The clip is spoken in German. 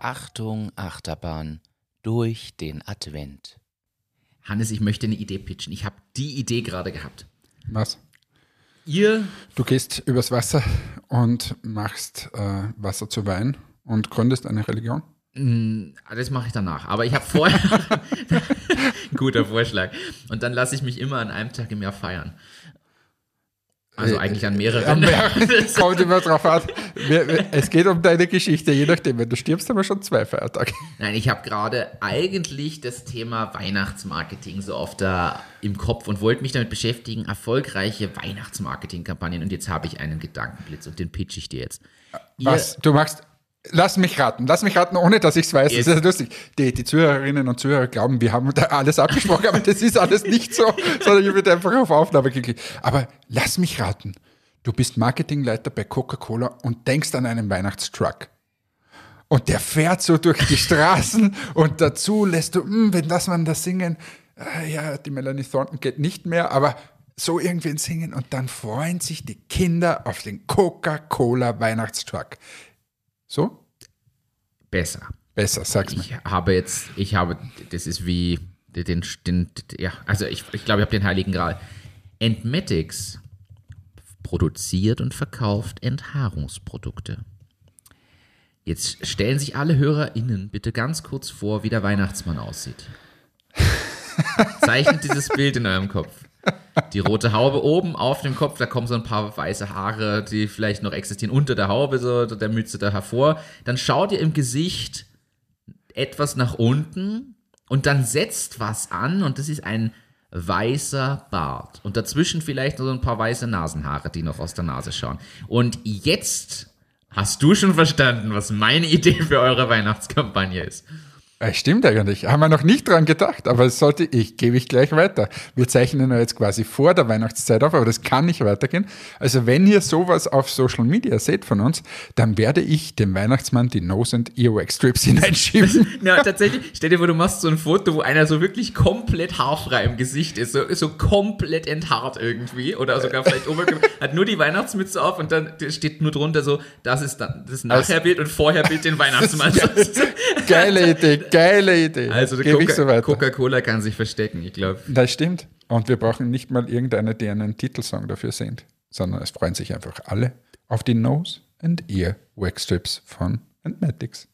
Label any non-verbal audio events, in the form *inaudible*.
Achterbahn durch den Advent. Hannes, ich möchte eine Idee pitchen. Ich habe die Idee gerade gehabt. Was? Ihr, Du gehst übers Wasser und machst äh, Wasser zu Wein und gründest eine Religion? Ah, das mache ich danach. Aber ich habe vorher. *laughs* Guter Vorschlag. Und dann lasse ich mich immer an einem Tag im Jahr feiern. Also Äh, eigentlich an Am mehreren. Berg *laughs* kommt immer drauf an. Es geht um deine Geschichte, je nachdem. Wenn du stirbst, haben wir schon zwei Feiertage. Nein, ich habe gerade eigentlich das Thema Weihnachtsmarketing so oft da im Kopf und wollte mich damit beschäftigen, erfolgreiche Weihnachtsmarketingkampagnen. Und jetzt habe ich einen Gedankenblitz und den pitch ich dir jetzt. Ihr- Was? Du machst. Lass mich raten, lass mich raten, ohne dass ich es weiß. Das Jetzt. ist lustig. Die, die Zuhörerinnen und Zuhörer glauben, wir haben da alles abgesprochen, aber das ist alles nicht so, *laughs* sondern ich wird einfach auf Aufnahme geklickt. Aber lass mich raten. Du bist Marketingleiter bei Coca-Cola und denkst an einen Weihnachtstruck. Und der fährt so durch die Straßen und dazu lässt du, hm, wenn das man das singen, äh, ja, die Melanie Thornton geht nicht mehr, aber so irgendwen singen und dann freuen sich die Kinder auf den Coca-Cola Weihnachtstruck. So? Besser. Besser, sag's mir. Ich habe jetzt, ich habe, das ist wie den, den ja, also ich, ich glaube, ich habe den Heiligen Gral. Entmatics produziert und verkauft Enthaarungsprodukte. Jetzt stellen sich alle HörerInnen bitte ganz kurz vor, wie der Weihnachtsmann aussieht. *laughs* Zeichnet dieses Bild in eurem Kopf. Die rote Haube oben auf dem Kopf, da kommen so ein paar weiße Haare, die vielleicht noch existieren, unter der Haube, so der Mütze da hervor. Dann schaut ihr im Gesicht etwas nach unten und dann setzt was an und das ist ein weißer Bart. Und dazwischen vielleicht noch so ein paar weiße Nasenhaare, die noch aus der Nase schauen. Und jetzt hast du schon verstanden, was meine Idee für eure Weihnachtskampagne ist. Äh, Stimmt eigentlich. Haben wir noch nicht dran gedacht, aber es sollte, ich gebe ich gleich weiter. Wir zeichnen ja jetzt quasi vor der Weihnachtszeit auf, aber das kann nicht weitergehen. Also wenn ihr sowas auf Social Media seht von uns, dann werde ich dem Weihnachtsmann die Nose- und Earwax-Strips *laughs* hineinschieben. *laughs* Ja, tatsächlich, stell dir vor, du machst so ein Foto, wo einer so wirklich komplett haarfrei im Gesicht ist, so, so komplett enthaart irgendwie oder sogar vielleicht *laughs* Oberkörper, hat nur die Weihnachtsmütze auf und dann steht nur drunter so, das ist dann das Nachherbild und Vorherbild den Weihnachtsmann. geile Idee, geile Idee. Also ich so Coca-. Coca-Cola kann sich verstecken, ich glaube. Das stimmt. Und wir brauchen nicht mal irgendeine, die einen Titelsong dafür singt, sondern es freuen sich einfach alle auf die Nose- and Ear-Wax-Strips von Antmatics.